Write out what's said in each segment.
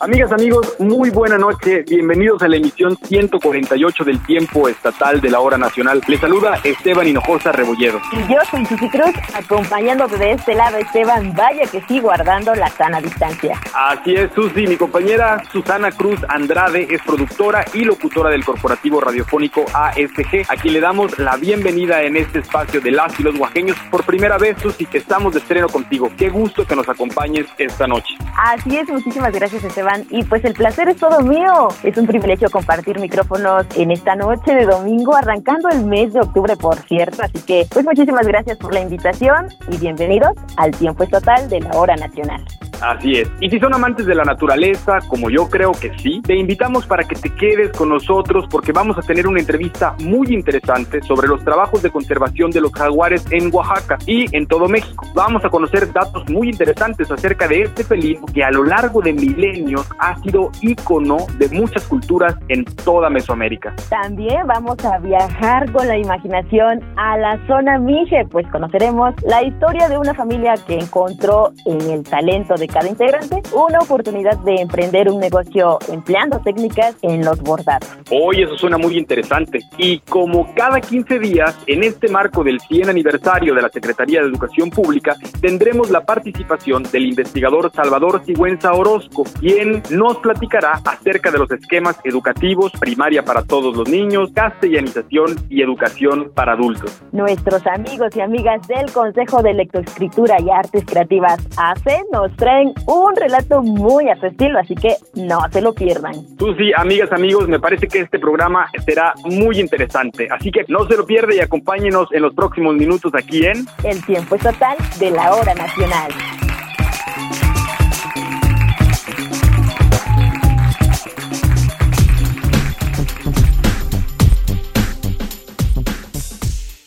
Amigas, amigos, muy buena noche. Bienvenidos a la emisión 148 del tiempo estatal de la hora nacional. Les saluda Esteban Hinojosa Rebolledo. Y yo soy Susi Cruz, acompañándote de este lado, Esteban. Vaya que sí, guardando la sana distancia. Así es, Susi. Mi compañera Susana Cruz Andrade es productora y locutora del corporativo radiofónico ASG. Aquí le damos la bienvenida en este espacio de las y los oaxaqueños. Por primera vez, Susi, estamos de estreno contigo. Qué gusto que nos acompañes esta noche. Así es, muchísimas gracias, Esteban y pues el placer es todo mío. Es un privilegio compartir micrófonos en esta noche de domingo, arrancando el mes de octubre, por cierto. Así que pues muchísimas gracias por la invitación y bienvenidos al tiempo total de la hora nacional. Así es. Y si son amantes de la naturaleza, como yo creo que sí, te invitamos para que te quedes con nosotros porque vamos a tener una entrevista muy interesante sobre los trabajos de conservación de los jaguares en Oaxaca y en todo México. Vamos a conocer datos muy interesantes acerca de este felino que a lo largo de milenios ha sido ícono de muchas culturas en toda Mesoamérica. También vamos a viajar con la imaginación a la zona Mije, pues conoceremos la historia de una familia que encontró en el talento de cada integrante una oportunidad de emprender un negocio empleando técnicas en los bordados. Hoy eso suena muy interesante. Y como cada 15 días, en este marco del 100 aniversario de la Secretaría de Educación Pública, tendremos la participación del investigador Salvador Sigüenza Orozco, quien nos platicará acerca de los esquemas educativos, primaria para todos los niños, castellanización y educación para adultos. Nuestros amigos y amigas del Consejo de Lectoescritura y Artes Creativas ACE nos traen un relato muy a su estilo, así que no se lo pierdan. Tú sí, amigas, amigos, me parece que este programa será muy interesante, así que no se lo pierda y acompáñenos en los próximos minutos aquí en El tiempo estatal de la hora nacional.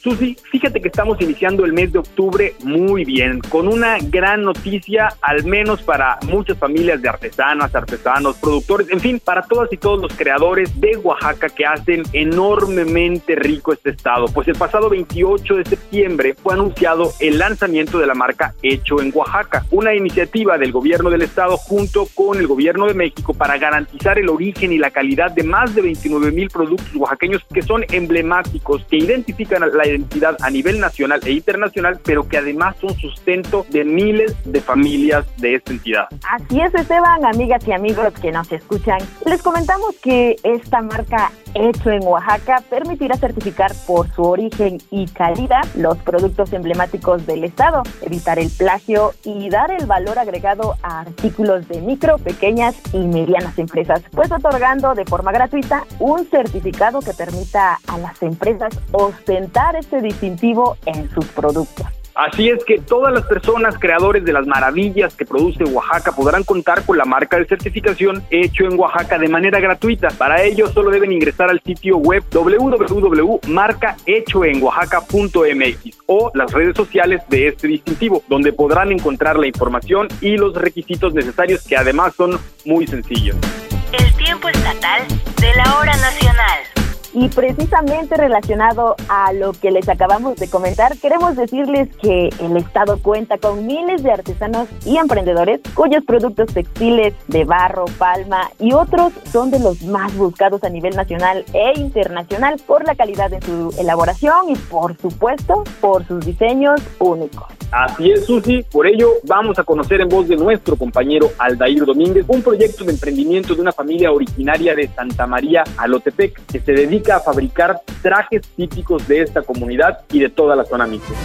Susi, fíjate que estamos iniciando el mes de octubre muy bien, con una gran noticia, al menos para muchas familias de artesanas, artesanos, productores, en fin, para todas y todos los creadores de Oaxaca que hacen enormemente rico este estado. Pues el pasado 28 de septiembre fue anunciado el lanzamiento de la marca Hecho en Oaxaca, una iniciativa del gobierno del estado junto con el gobierno de México para garantizar el origen y la calidad de más de 29 mil productos oaxaqueños que son emblemáticos, que identifican la identidad a nivel nacional e internacional, pero que además son sustento de miles de familias de esta entidad. Así es, Esteban, amigas y amigos que nos escuchan. Les comentamos que esta marca hecho en Oaxaca permitirá certificar por su origen y calidad los productos emblemáticos del Estado, evitar el plagio y dar el valor agregado a artículos de micro, pequeñas y medianas empresas, pues otorgando de forma gratuita un certificado que permita a las empresas ostentar este distintivo en sus productos. Así es que todas las personas creadores de las maravillas que produce Oaxaca podrán contar con la marca de certificación hecho en Oaxaca de manera gratuita. Para ello solo deben ingresar al sitio web www.marcahechoenoaxaca.mx o las redes sociales de este distintivo, donde podrán encontrar la información y los requisitos necesarios que además son muy sencillos. El tiempo estatal de la hora nacional. Y precisamente relacionado a lo que les acabamos de comentar, queremos decirles que el Estado cuenta con miles de artesanos y emprendedores cuyos productos textiles de barro, palma y otros son de los más buscados a nivel nacional e internacional por la calidad de su elaboración y por supuesto por sus diseños únicos. Así es, Susi. Por ello, vamos a conocer en voz de nuestro compañero Aldair Domínguez un proyecto de emprendimiento de una familia originaria de Santa María, Alotepec, que se dedica a fabricar trajes típicos de esta comunidad y de toda la zona misma.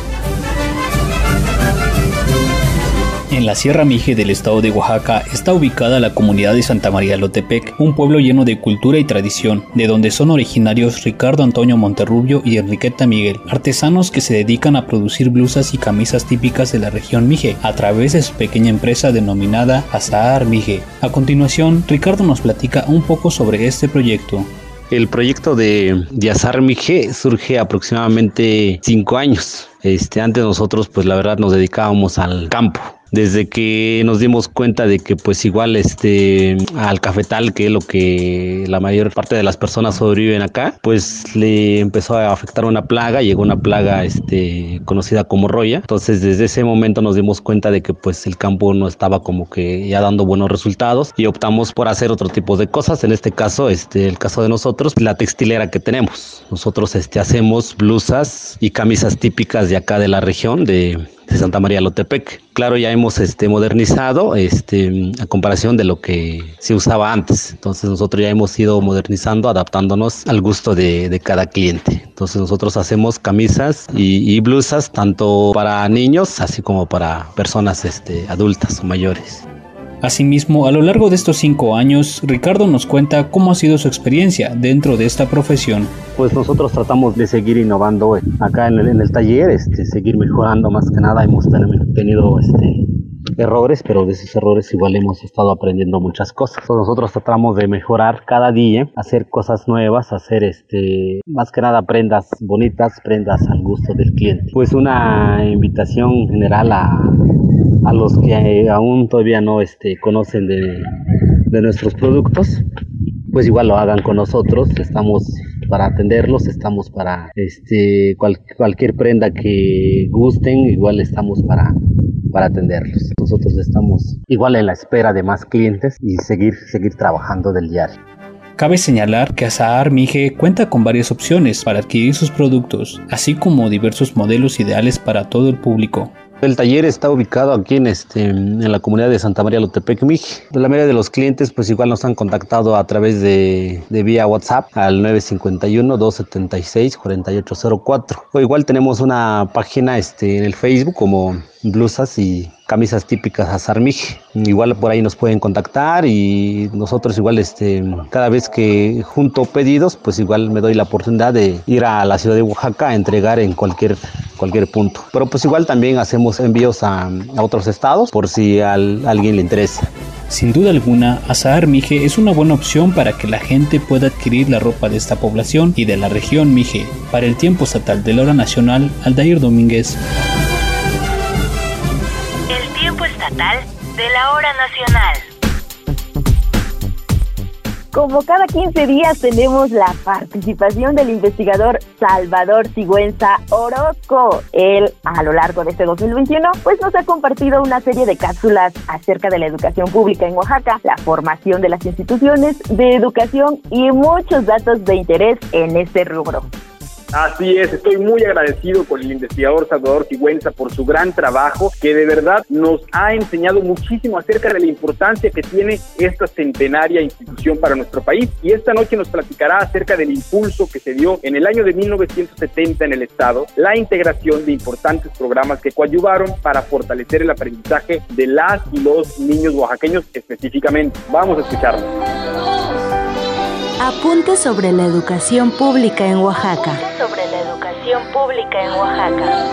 En la Sierra Mije del estado de Oaxaca está ubicada la comunidad de Santa María Lotepec, un pueblo lleno de cultura y tradición, de donde son originarios Ricardo Antonio Monterrubio y Enriqueta Miguel, artesanos que se dedican a producir blusas y camisas típicas de la región Mije, a través de su pequeña empresa denominada Azahar Mije. A continuación, Ricardo nos platica un poco sobre este proyecto. El proyecto de, de Azar Mije surge aproximadamente cinco años. Este, antes nosotros, pues la verdad, nos dedicábamos al campo desde que nos dimos cuenta de que pues igual este al cafetal que es lo que la mayor parte de las personas sobreviven acá pues le empezó a afectar una plaga llegó una plaga este conocida como roya. Entonces desde ese momento nos dimos cuenta de que pues el campo no estaba como que ya dando buenos resultados y optamos por hacer otro tipo de cosas. En este caso este el caso de nosotros la textilera que tenemos. Nosotros este hacemos blusas y camisas típicas de acá de la región de de Santa María Lotepec. Claro, ya hemos este, modernizado este, a comparación de lo que se usaba antes. Entonces nosotros ya hemos ido modernizando, adaptándonos al gusto de, de cada cliente. Entonces nosotros hacemos camisas y, y, blusas tanto para niños así como para personas este, adultas o mayores. Asimismo, a lo largo de estos cinco años, Ricardo nos cuenta cómo ha sido su experiencia dentro de esta profesión. Pues nosotros tratamos de seguir innovando acá en el, en el taller, este, seguir mejorando más que nada. Hemos tenido este, errores, pero de esos errores igual hemos estado aprendiendo muchas cosas. Nosotros tratamos de mejorar cada día, hacer cosas nuevas, hacer este, más que nada prendas bonitas, prendas al gusto del cliente. Pues una invitación general a, a los que aún todavía no este, conocen de, de nuestros productos, pues igual lo hagan con nosotros. Estamos para atenderlos, estamos para este, cual, cualquier prenda que gusten, igual estamos para, para atenderlos. Nosotros estamos igual en la espera de más clientes y seguir, seguir trabajando del diario. Cabe señalar que Azahar Mije cuenta con varias opciones para adquirir sus productos, así como diversos modelos ideales para todo el público. El taller está ubicado aquí en, este, en la comunidad de Santa María Lotepec, Mije. La mayoría de los clientes pues igual nos han contactado a través de, de vía WhatsApp al 951-276-4804. O igual tenemos una página este, en el Facebook como blusas y camisas típicas a Sarmige. Igual por ahí nos pueden contactar y nosotros igual este cada vez que junto pedidos, pues igual me doy la oportunidad de ir a la ciudad de Oaxaca a entregar en cualquier cualquier punto. Pero pues igual también hacemos envíos a, a otros estados por si a alguien le interesa. Sin duda alguna, Azahar Mije es una buena opción para que la gente pueda adquirir la ropa de esta población y de la región Mije. Para el tiempo estatal de la hora nacional, Aldair Domínguez estatal de la hora nacional. Como cada 15 días tenemos la participación del investigador Salvador Sigüenza Orozco. Él, a lo largo de este 2021, pues nos ha compartido una serie de cápsulas acerca de la educación pública en Oaxaca, la formación de las instituciones de educación y muchos datos de interés en este rubro. Así es, estoy muy agradecido con el investigador Salvador Sigüenza por su gran trabajo, que de verdad nos ha enseñado muchísimo acerca de la importancia que tiene esta centenaria institución para nuestro país. Y esta noche nos platicará acerca del impulso que se dio en el año de 1970 en el Estado, la integración de importantes programas que coadyuvaron para fortalecer el aprendizaje de las y los niños oaxaqueños específicamente. Vamos a escucharlo. Apunte sobre la educación pública en Oaxaca. Sobre la educación pública en Oaxaca.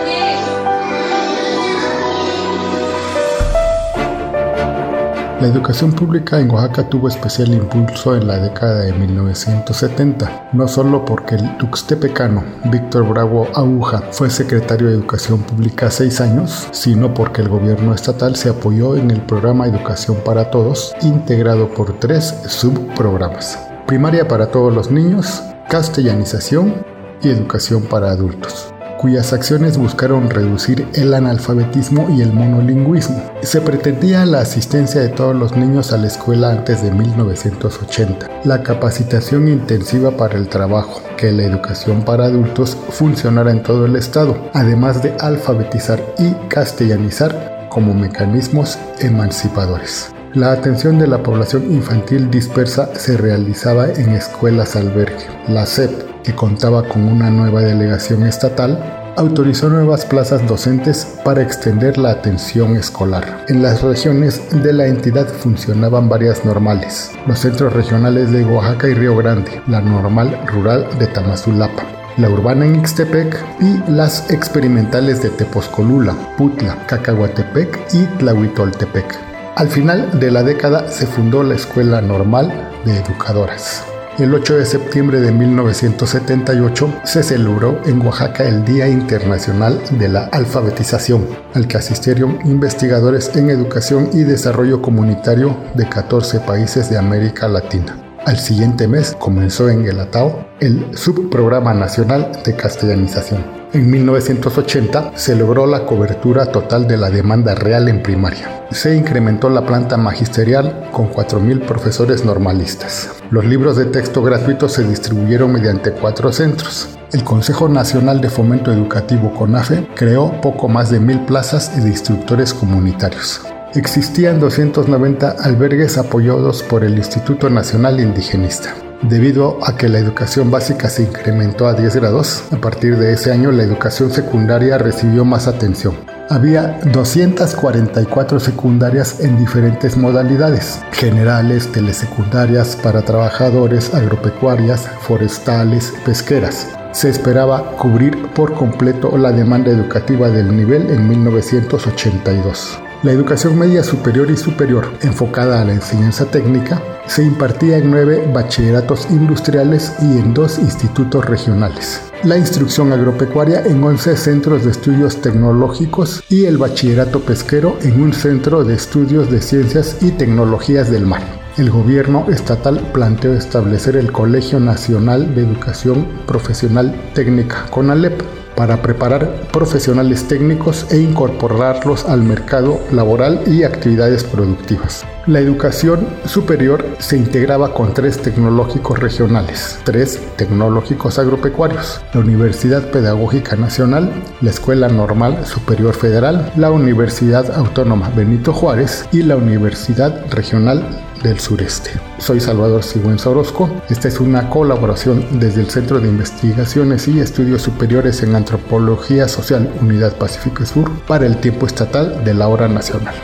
La educación pública en Oaxaca tuvo especial impulso en la década de 1970, no solo porque el tuxtepecano Víctor Bravo Aguja fue secretario de Educación Pública seis años, sino porque el gobierno estatal se apoyó en el programa Educación para Todos, integrado por tres subprogramas primaria para todos los niños, castellanización y educación para adultos, cuyas acciones buscaron reducir el analfabetismo y el monolingüismo. Se pretendía la asistencia de todos los niños a la escuela antes de 1980, la capacitación intensiva para el trabajo, que la educación para adultos funcionara en todo el estado, además de alfabetizar y castellanizar como mecanismos emancipadores. La atención de la población infantil dispersa se realizaba en escuelas albergue. La SEP, que contaba con una nueva delegación estatal, autorizó nuevas plazas docentes para extender la atención escolar. En las regiones de la entidad funcionaban varias normales, los centros regionales de Oaxaca y Río Grande, la normal rural de Tamazulapa, la urbana en Ixtepec y las experimentales de Tepozcolula, Putla, Cacahuatepec y Tlahuitoltepec. Al final de la década se fundó la Escuela Normal de Educadoras. El 8 de septiembre de 1978 se celebró en Oaxaca el Día Internacional de la Alfabetización, al que asistieron investigadores en educación y desarrollo comunitario de 14 países de América Latina. Al siguiente mes comenzó en el Atao el Subprograma Nacional de Castellanización. En 1980 se logró la cobertura total de la demanda real en primaria. Se incrementó la planta magisterial con 4.000 profesores normalistas. Los libros de texto gratuitos se distribuyeron mediante cuatro centros. El Consejo Nacional de Fomento Educativo CONAFE creó poco más de mil plazas de instructores comunitarios. Existían 290 albergues apoyados por el Instituto Nacional Indigenista. Debido a que la educación básica se incrementó a 10 grados, a partir de ese año la educación secundaria recibió más atención. Había 244 secundarias en diferentes modalidades, generales, telesecundarias, para trabajadores, agropecuarias, forestales, pesqueras. Se esperaba cubrir por completo la demanda educativa del nivel en 1982. La educación media superior y superior, enfocada a la enseñanza técnica, se impartía en nueve bachilleratos industriales y en dos institutos regionales. La instrucción agropecuaria en 11 centros de estudios tecnológicos y el bachillerato pesquero en un centro de estudios de ciencias y tecnologías del mar. El gobierno estatal planteó establecer el Colegio Nacional de Educación Profesional Técnica, CONALEP, para preparar profesionales técnicos e incorporarlos al mercado laboral y actividades productivas. La educación superior se integraba con tres tecnológicos regionales, tres tecnológicos agropecuarios, la Universidad Pedagógica Nacional, la Escuela Normal Superior Federal, la Universidad Autónoma Benito Juárez y la Universidad Regional del Sureste. Soy Salvador Sigüenza Orozco. Esta es una colaboración desde el Centro de Investigaciones y Estudios Superiores en Antropología Social Unidad Pacífico Sur para el tiempo estatal de la hora nacional.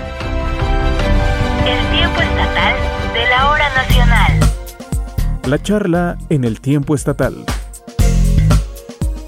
El tiempo estatal de la hora nacional. La charla en el tiempo estatal.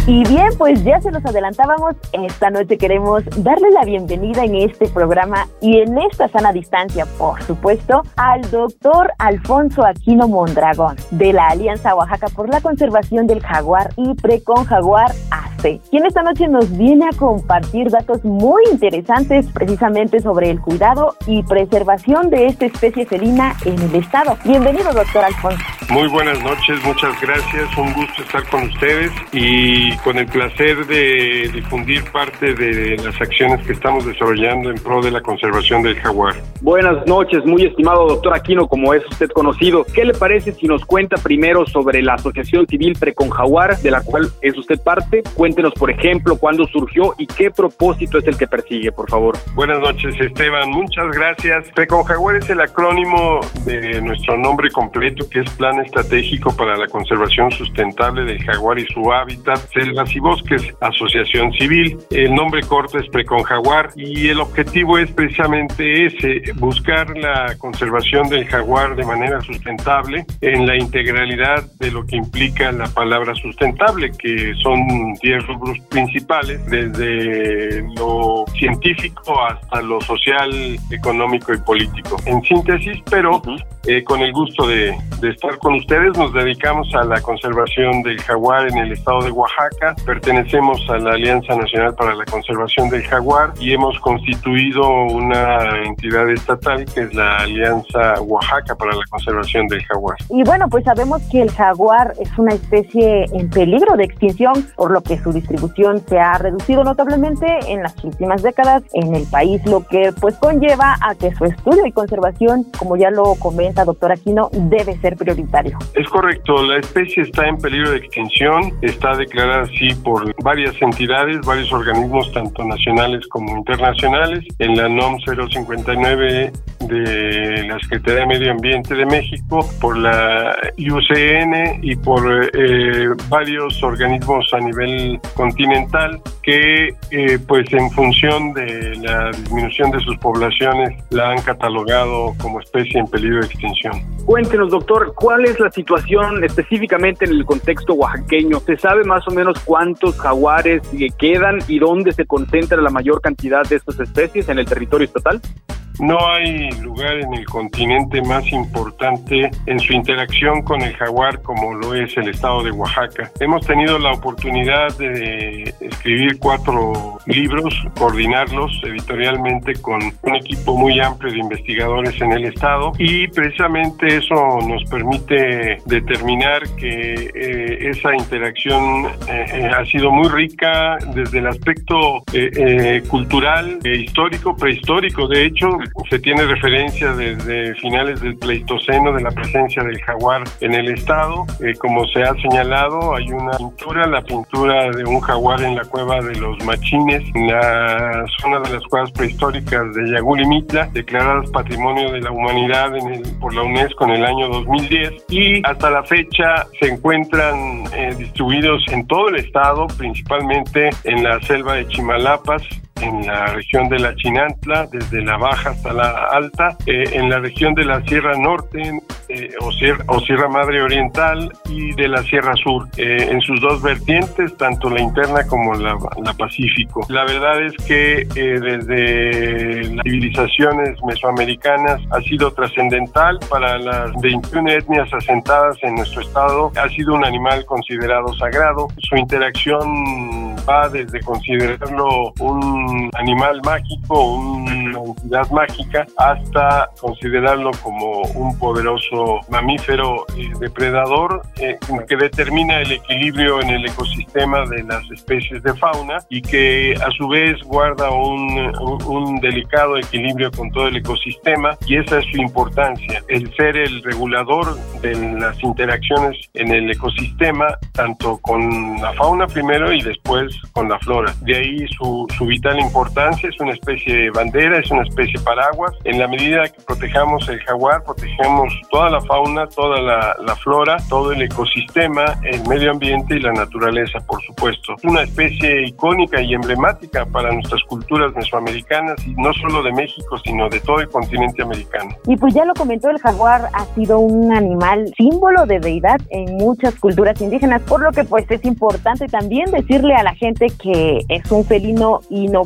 Y bien, pues ya se los adelantábamos, esta noche queremos darle la bienvenida en este programa y en esta sana distancia, por supuesto, al doctor Alfonso Aquino Mondragón, de la Alianza Oaxaca por la Conservación del Jaguar y Precon Jaguar AC, quien esta noche nos viene a compartir datos muy interesantes precisamente sobre el cuidado y preservación de esta especie felina en el estado. Bienvenido, doctor Alfonso. Muy buenas noches, muchas gracias, un gusto estar con ustedes y con el placer de difundir parte de las acciones que estamos desarrollando en pro de la conservación del jaguar. Buenas noches, muy estimado doctor Aquino, como es usted conocido. ¿Qué le parece si nos cuenta primero sobre la Asociación Civil Precon Jaguar, de la cual es usted parte? Cuéntenos, por ejemplo, cuándo surgió y qué propósito es el que persigue, por favor. Buenas noches, Esteban, muchas gracias. Precon Jaguar es el acrónimo de nuestro nombre completo, que es Plan Estratégico para la Conservación Sustentable del Jaguar y su Hábitat, Selvas y Bosques, Asociación Civil. El nombre corto es Precon Jaguar y el objetivo es precisamente ese, buscar la conservación del jaguar de manera sustentable en la integralidad de lo que implica la palabra sustentable, que son 10 rubros principales, desde lo científico hasta lo social, económico y político. En síntesis, pero eh, con el gusto de, de estar con ustedes, nos dedicamos a la conservación del jaguar en el estado de Oaxaca. Pertenecemos a la Alianza Nacional para la Conservación del Jaguar y hemos constituido una entidad estatal que es la Alianza Oaxaca para la Conservación del Jaguar. Y bueno, pues sabemos que el jaguar es una especie en peligro de extinción, por lo que su distribución se ha reducido notablemente en las últimas décadas en el país, lo que pues conlleva a que su estudio y conservación, como ya lo comenta doctor Aquino, debe ser prioritario. Es correcto, la especie está en peligro de extinción, está declarada así por varias entidades, varios organismos, tanto nacionales como internacionales, en la NOM 059 de la Secretaría de Medio Ambiente de México, por la IUCN y por eh, varios organismos a nivel continental que eh, pues en función de la disminución de sus poblaciones la han catalogado como especie en peligro de extinción. Cuéntenos, doctor, ¿cuál es la situación específicamente en el contexto oaxaqueño? ¿Se sabe más o cuántos jaguares quedan y dónde se concentra la mayor cantidad de estas especies en el territorio estatal? No hay lugar en el continente más importante en su interacción con el jaguar como lo es el estado de Oaxaca. Hemos tenido la oportunidad de escribir cuatro libros, coordinarlos editorialmente con un equipo muy amplio de investigadores en el estado y precisamente eso nos permite determinar que eh, esa interacción eh, eh, ha sido muy rica desde el aspecto cultural, histórico, prehistórico. De hecho, se tiene referencia desde finales del Pleistoceno de la presencia del jaguar en el estado. como se ha señalado, hay una pintura, la pintura de un jaguar en la cueva de los Machines, en la zona de las cuevas prehistóricas de Yagul y Mitla, declaradas Patrimonio de la Humanidad por la UNESCO en el año 2010. Y hasta la fecha se encuentran eh, distribuidos en todo el estado, principalmente en la selva de Chimalapas, en la región de la Chinantla, desde la baja hasta la alta, eh, en la región de la Sierra Norte eh, o, Sierra, o, Sierra, Madre Oriental y de la Sierra Sur, eh, en sus dos vertientes, tanto la interna como la, la Pacífico. La verdad es que desde las civilizaciones mesoamericanas ha sido trascendental para las 21 etnias asentadas en nuestro estado, ha sido un animal considerado sagrado. Su interacción va desde considerarlo un animal mágico, una entidad mágica, hasta considerarlo como un poderoso mamífero eh, depredador eh, que determina el equilibrio en el ecosistema de las especies de fauna y que a su vez guarda un, un delicado equilibrio con todo el ecosistema. Y esa es su importancia, el ser el regulador de las interacciones en el ecosistema, tanto con la fauna primero y después con la flora. De ahí su, su vital importancia, es una especie de bandera, es una especie paraguas. En la medida que protejamos el jaguar, protegemos toda la fauna, toda la, flora, todo el ecosistema, el medio ambiente y la naturaleza, por supuesto. Es una especie icónica y emblemática para nuestras culturas mesoamericanas y no solo de México, sino de todo el continente americano. Y pues ya lo comentó, el jaguar ha sido un animal símbolo de deidad en muchas culturas indígenas, por lo que pues es importante también decirle a la gente que es un felino no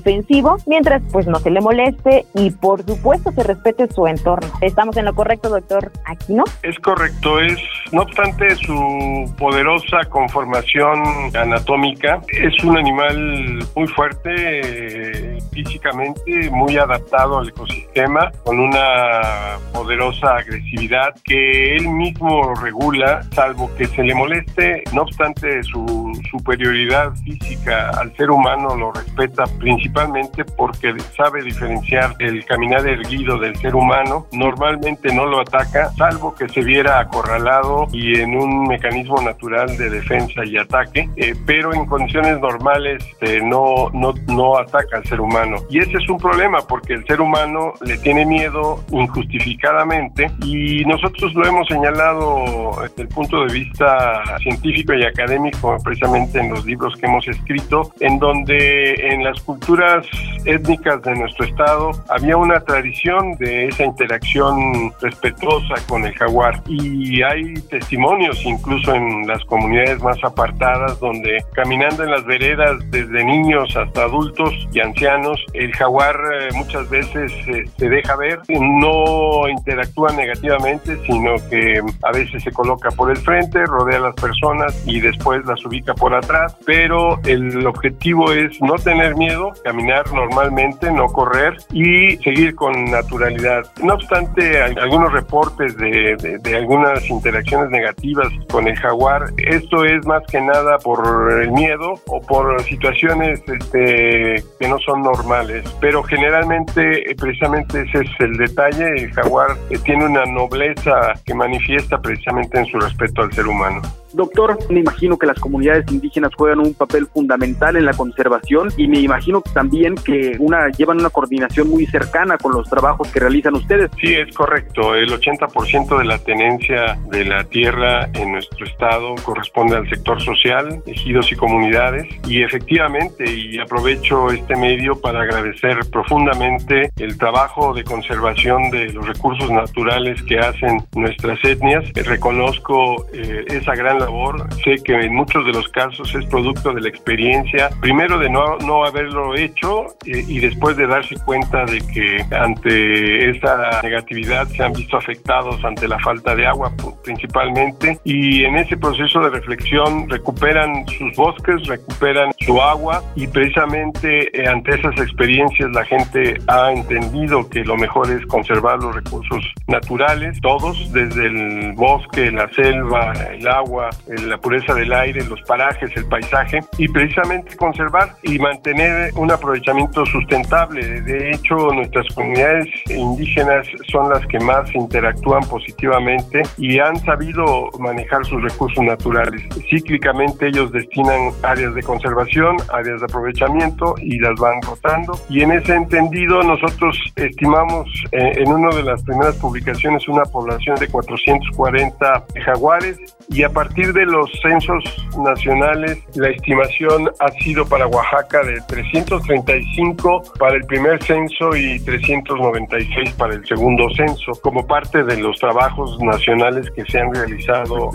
mientras pues no se le moleste y por supuesto se respete su entorno. ¿Estamos en lo correcto, doctor Aquino? Es correcto, es no obstante su poderosa conformación anatómica, es un animal muy fuerte físicamente, muy adaptado al ecosistema, con una poderosa agresividad que él mismo regula, salvo que se le moleste, no obstante su superioridad física al ser humano lo respeta principalmente porque sabe diferenciar el caminar erguido del ser humano. Normalmente no lo ataca, salvo que se viera acorralado y en un mecanismo natural de defensa y ataque, eh, pero en condiciones normales eh, no, no, no ataca al ser humano. Y ese es un problema porque el ser humano le tiene miedo injustificadamente y nosotros lo hemos señalado desde el punto de vista científico y académico, precisamente en los libros que hemos escrito, en donde en las culturas étnicas de nuestro estado había una tradición de esa interacción respetuosa con el jaguar. Y hay testimonios incluso en las comunidades más apartadas donde caminando en las veredas desde niños hasta adultos y ancianos el jaguar eh, muchas veces eh, se deja ver. No interactúa negativamente sino que a veces se coloca por el frente rodea a las personas y después las ubica por atrás pero el objetivo es no tener miedo caminar normalmente, no correr y seguir con naturalidad. No obstante, algunos reportes de, de, algunas interacciones negativas con el jaguar, esto es más que nada por el miedo o por situaciones este, que no son normales, pero generalmente eh, precisamente ese es el detalle, el jaguar eh, tiene una nobleza que manifiesta precisamente en su respeto al ser humano. Doctor, me imagino que las comunidades indígenas juegan un papel fundamental en la conservación y me imagino también que una llevan una coordinación muy cercana con los trabajos que realizan ustedes. Sí, es correcto. El 80% de la tenencia de la tierra en nuestro estado corresponde al sector social, ejidos y comunidades. Y efectivamente, y aprovecho este medio para agradecer profundamente el trabajo de conservación de los recursos naturales que hacen nuestras etnias. Reconozco eh, esa gran labor. Sé que en muchos de los casos es producto de la experiencia, primero de no, no haberlo hecho eh, y después de darse cuenta de que ante esa negatividad se han visto afectados ante la falta de agua principalmente y en ese proceso de reflexión recuperan sus bosques, recuperan su agua y precisamente eh, ante esas experiencias la gente ha entendido que lo mejor es conservar los recursos naturales, todos, desde el bosque, la selva, el agua, la pureza del aire, los parajes, el paisaje y precisamente conservar y mantener un aprovechamiento sustentable. De hecho, nuestras comunidades indígenas son las que más interactúan positivamente y han sabido manejar sus recursos naturales. Cíclicamente ellos destinan áreas de conservación, áreas de aprovechamiento y las van rotando. Y en ese entendido nosotros estimamos eh, en una de las primeras publicaciones una población de 440 jaguares y a partir de los censos nacionales la estimación ha sido para Oaxaca de 335 para el primer censo y 396 para el segundo censo como parte de los trabajos nacionales que se han realizado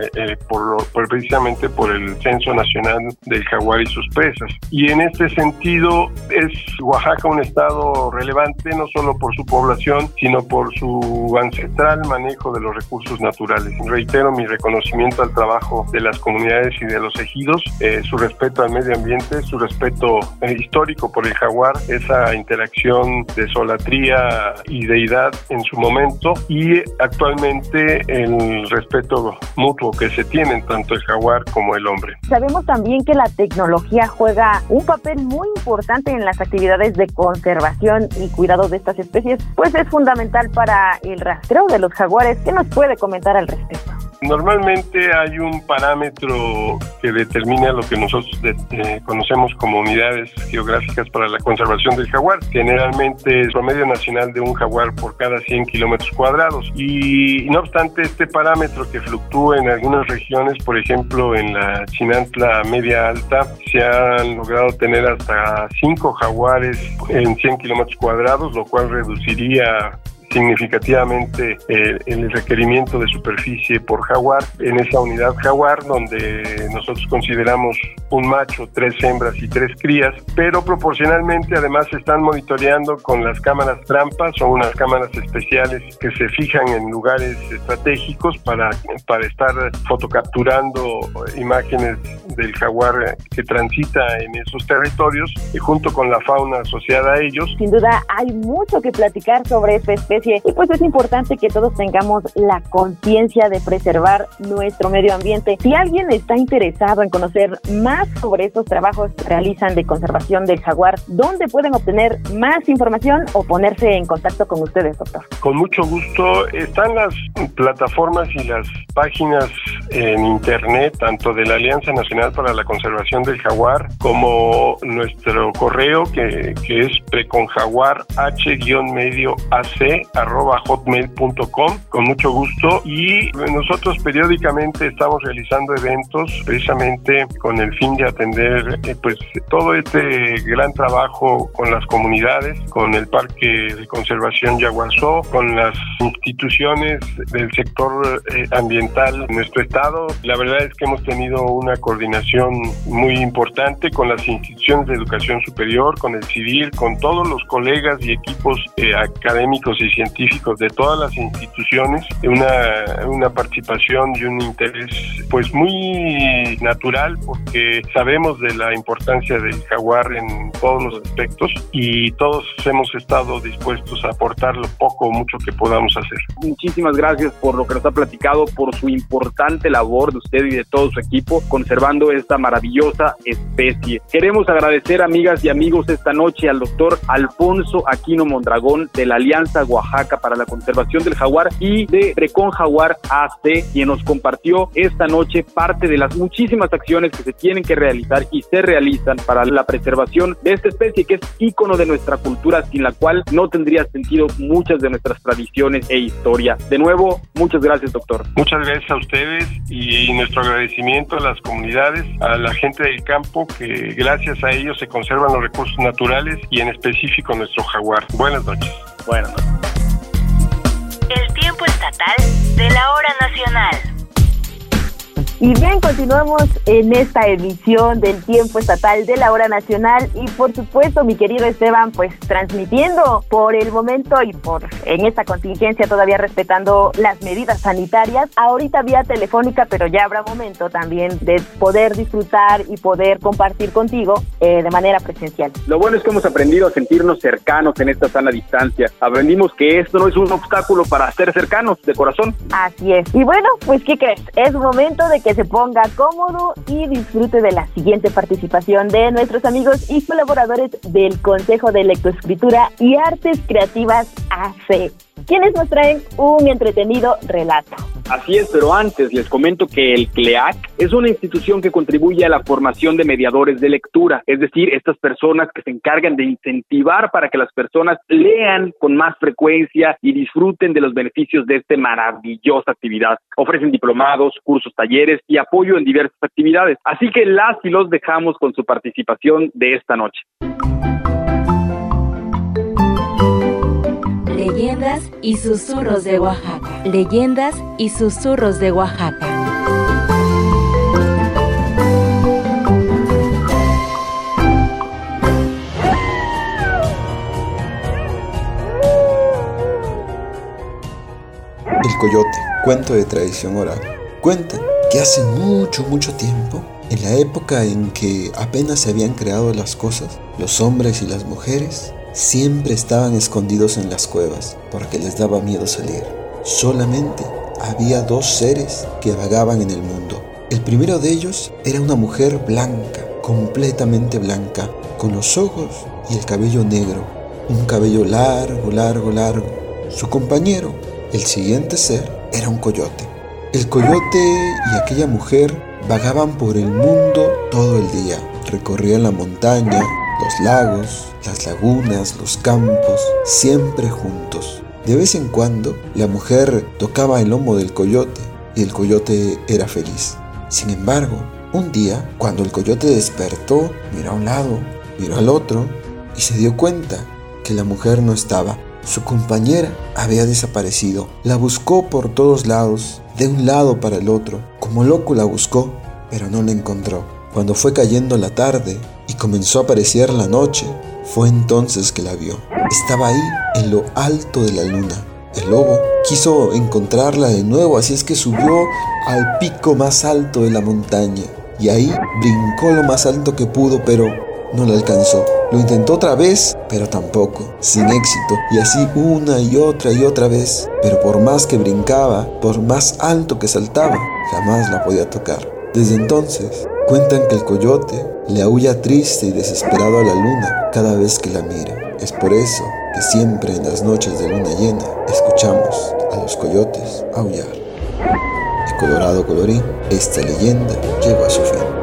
eh, eh, por, por, precisamente por el censo nacional del jaguar y sus presas. Y en este sentido es Oaxaca un estado relevante no solo por su población sino por su ancestral manejo de los recursos naturales. Reitero mi reconocimiento al trabajo de las comunidades y de los ejidos, eh, su respeto al medio ambiente, su respeto eh, histórico por el jaguar, esa interacción de solatría y deidad en su momento y actualmente el respeto mutuo que se tienen tanto el jaguar como el hombre. Sabemos también que la tecnología juega un papel muy importante en las actividades de conservación y cuidado de estas especies, pues es fundamental para el rastreo de los jaguares. ¿Qué nos puede comentar al respecto? Normalmente hay un parámetro que determina lo que nosotros eh, conocemos como unidades geográficas para la conservación del jaguar. Generalmente el promedio nacional de un jaguar por cada 100 kilómetros cuadrados. Y no obstante este parámetro que fluctúa en algunas regiones, por ejemplo en la Chinantla media alta, se han logrado tener hasta 5 jaguares en 100 kilómetros cuadrados, lo cual reduciría significativamente eh, el requerimiento de superficie por jaguar en esa unidad jaguar donde nosotros consideramos un macho, tres hembras y tres crías, pero proporcionalmente además se están monitoreando con las cámaras trampas, son unas cámaras especiales que se fijan en lugares estratégicos para, para estar fotocapturando imágenes del jaguar que transita en esos territorios y junto con la fauna asociada a ellos. Sin duda hay mucho que platicar sobre esta especie y pues es importante que todos tengamos la conciencia de preservar nuestro medio ambiente. Si alguien está interesado en conocer más sobre estos trabajos que realizan de conservación del jaguar, ¿dónde pueden obtener más información o ponerse en contacto con ustedes, doctor? Con mucho gusto. Están las plataformas y las páginas en internet, tanto de la Alianza Nacional para la Conservación del Jaguar como nuestro correo que, que es preconjaguar h-medio ac hotmail.com con mucho gusto y nosotros periódicamente estamos realizando eventos precisamente con el fin de atender eh, pues todo este gran trabajo con las comunidades, con el Parque de Conservación Yaguazó, con las instituciones del sector eh, ambiental en nuestro estado. La verdad es que hemos tenido una coordinación muy importante con las instituciones de educación superior, con el civil, con todos los colegas y equipos eh, académicos y científicos de todas las instituciones, una, una participación y un interés pues muy natural porque sabemos de la importancia del jaguar en todos los aspectos y todos hemos estado dispuestos a aportar lo poco o mucho que podamos hacer. Muchísimas gracias por lo que nos ha platicado, por su importante labor de usted y de todo su equipo conservando esta maravillosa especie. Queremos agradecer amigas y amigos esta noche al doctor Alfonso Aquino Mondragón de la Alianza Oaxaca para la Conservación del Jaguar y de Precon Jaguar AC, quien nos compartió esta noche parte de las muchísimas acciones que se tienen que realizar y se realizan para la preservación de esta especie que es ícono de nuestra cultura, sin la cual no tendría sentido muchas de nuestras tradiciones e historia. De nuevo, muchas gracias, doctor. Muchas gracias a ustedes y nuestro agradecimiento a las comunidades, a la gente del campo, que gracias a ellos se conservan los recursos naturales y en específico nuestro jaguar. Buenas noches. Buenas noches. El tiempo estatal de la hora nacional. Y bien, continuamos en esta edición del tiempo estatal de la hora nacional y por supuesto, mi querido Esteban, pues transmitiendo por el momento y por en esta contingencia todavía respetando las medidas sanitarias, ahorita vía telefónica, pero ya habrá momento también de poder disfrutar y poder compartir contigo eh, de manera presencial. Lo bueno es que hemos aprendido a sentirnos cercanos en esta sana distancia. Aprendimos que esto no es un obstáculo para ser cercanos de corazón. Así es. Y bueno, pues ¿qué crees? Es momento de que se ponga cómodo y disfrute de la siguiente participación de nuestros amigos y colaboradores del Consejo de Lectoescritura y Artes Creativas AC, quienes nos traen un entretenido relato. Así es, pero antes les comento que el CLEAC es una institución que contribuye a la formación de mediadores de lectura, es decir, estas personas que se encargan de incentivar para que las personas lean con más frecuencia y disfruten de los beneficios de esta maravillosa actividad. Ofrecen diplomados, cursos, talleres y apoyo en diversas actividades. Así que las y los dejamos con su participación de esta noche. Leyendas y susurros de Oaxaca. Leyendas y susurros de Oaxaca. El coyote, cuento de tradición oral. Cuentan que hace mucho, mucho tiempo, en la época en que apenas se habían creado las cosas, los hombres y las mujeres siempre estaban escondidos en las cuevas porque les daba miedo salir. Solamente había dos seres que vagaban en el mundo. El primero de ellos era una mujer blanca, completamente blanca, con los ojos y el cabello negro, un cabello largo, largo, largo. Su compañero, el siguiente ser, era un coyote. El coyote y aquella mujer vagaban por el mundo todo el día. Recorrían la montaña, los lagos, las lagunas, los campos, siempre juntos. De vez en cuando, la mujer tocaba el lomo del coyote y el coyote era feliz. Sin embargo, un día, cuando el coyote despertó, miró a un lado, miró al otro y se dio cuenta que la mujer no estaba. Su compañera había desaparecido. La buscó por todos lados, de un lado para el otro. Como loco la buscó, pero no la encontró. Cuando fue cayendo la tarde y comenzó a aparecer la noche, fue entonces que la vio. Estaba ahí, en lo alto de la luna. El lobo quiso encontrarla de nuevo, así es que subió al pico más alto de la montaña. Y ahí brincó lo más alto que pudo, pero no la alcanzó. Lo intentó otra vez, pero tampoco, sin éxito. Y así una y otra y otra vez. Pero por más que brincaba, por más alto que saltaba, jamás la podía tocar. Desde entonces, cuentan que el coyote le aúlla triste y desesperado a la luna cada vez que la mira. Es por eso que siempre en las noches de luna llena escuchamos a los coyotes aullar. Y colorado colorín, esta leyenda llegó a su fin.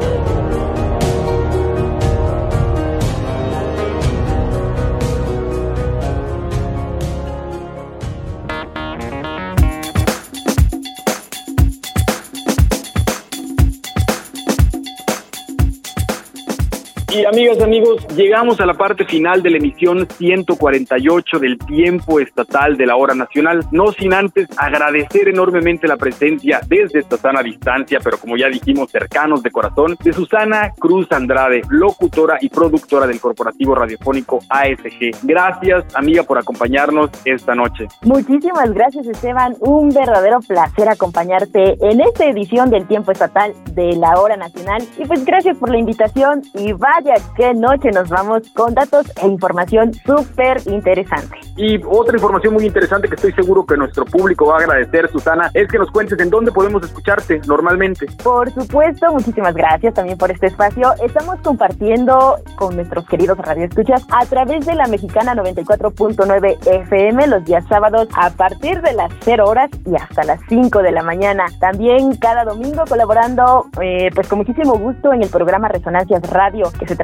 Amigas, amigos, llegamos a la parte final de la emisión 148 del tiempo estatal de la hora nacional, no sin antes agradecer enormemente la presencia desde esta sana distancia, pero como ya dijimos, cercanos de corazón, de Susana Cruz Andrade, locutora y productora del corporativo radiofónico ASG. Gracias, amiga, por acompañarnos esta noche. Muchísimas gracias, Esteban. Un verdadero placer acompañarte en esta edición del tiempo estatal de la hora nacional. Y pues gracias por la invitación y vaya qué noche nos vamos con datos e información súper interesante. Y otra información muy interesante que estoy seguro que nuestro público va a agradecer, Susana, es que nos cuentes en dónde podemos escucharte normalmente. Por supuesto, muchísimas gracias también por este espacio. Estamos compartiendo con nuestros queridos radioescuchas a través de la mexicana 94.9 FM los días sábados a partir de las 0 horas y hasta las 5 de la mañana. También cada domingo colaborando eh, pues con muchísimo gusto en el programa Resonancias Radio que se se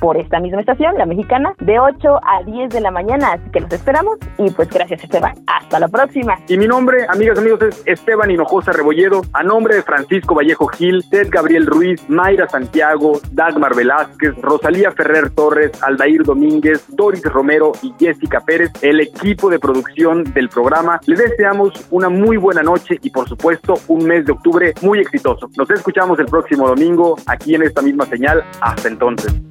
por esta misma estación, la mexicana, de 8 a 10 de la mañana. Así que los esperamos y pues gracias Esteban. Hasta la próxima. Y mi nombre, amigas y amigos, es Esteban Hinojosa Rebolledo. A nombre de Francisco Vallejo Gil, Ted Gabriel Ruiz, Mayra Santiago, Dagmar Velázquez, Rosalía Ferrer Torres, Aldair Domínguez, Doris Romero y Jessica Pérez, el equipo de producción del programa, les deseamos una muy buena noche y por supuesto un mes de octubre muy exitoso. Nos escuchamos el próximo domingo aquí en esta misma señal. Hasta entonces.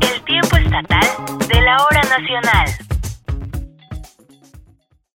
El tiempo estatal de la hora nacional.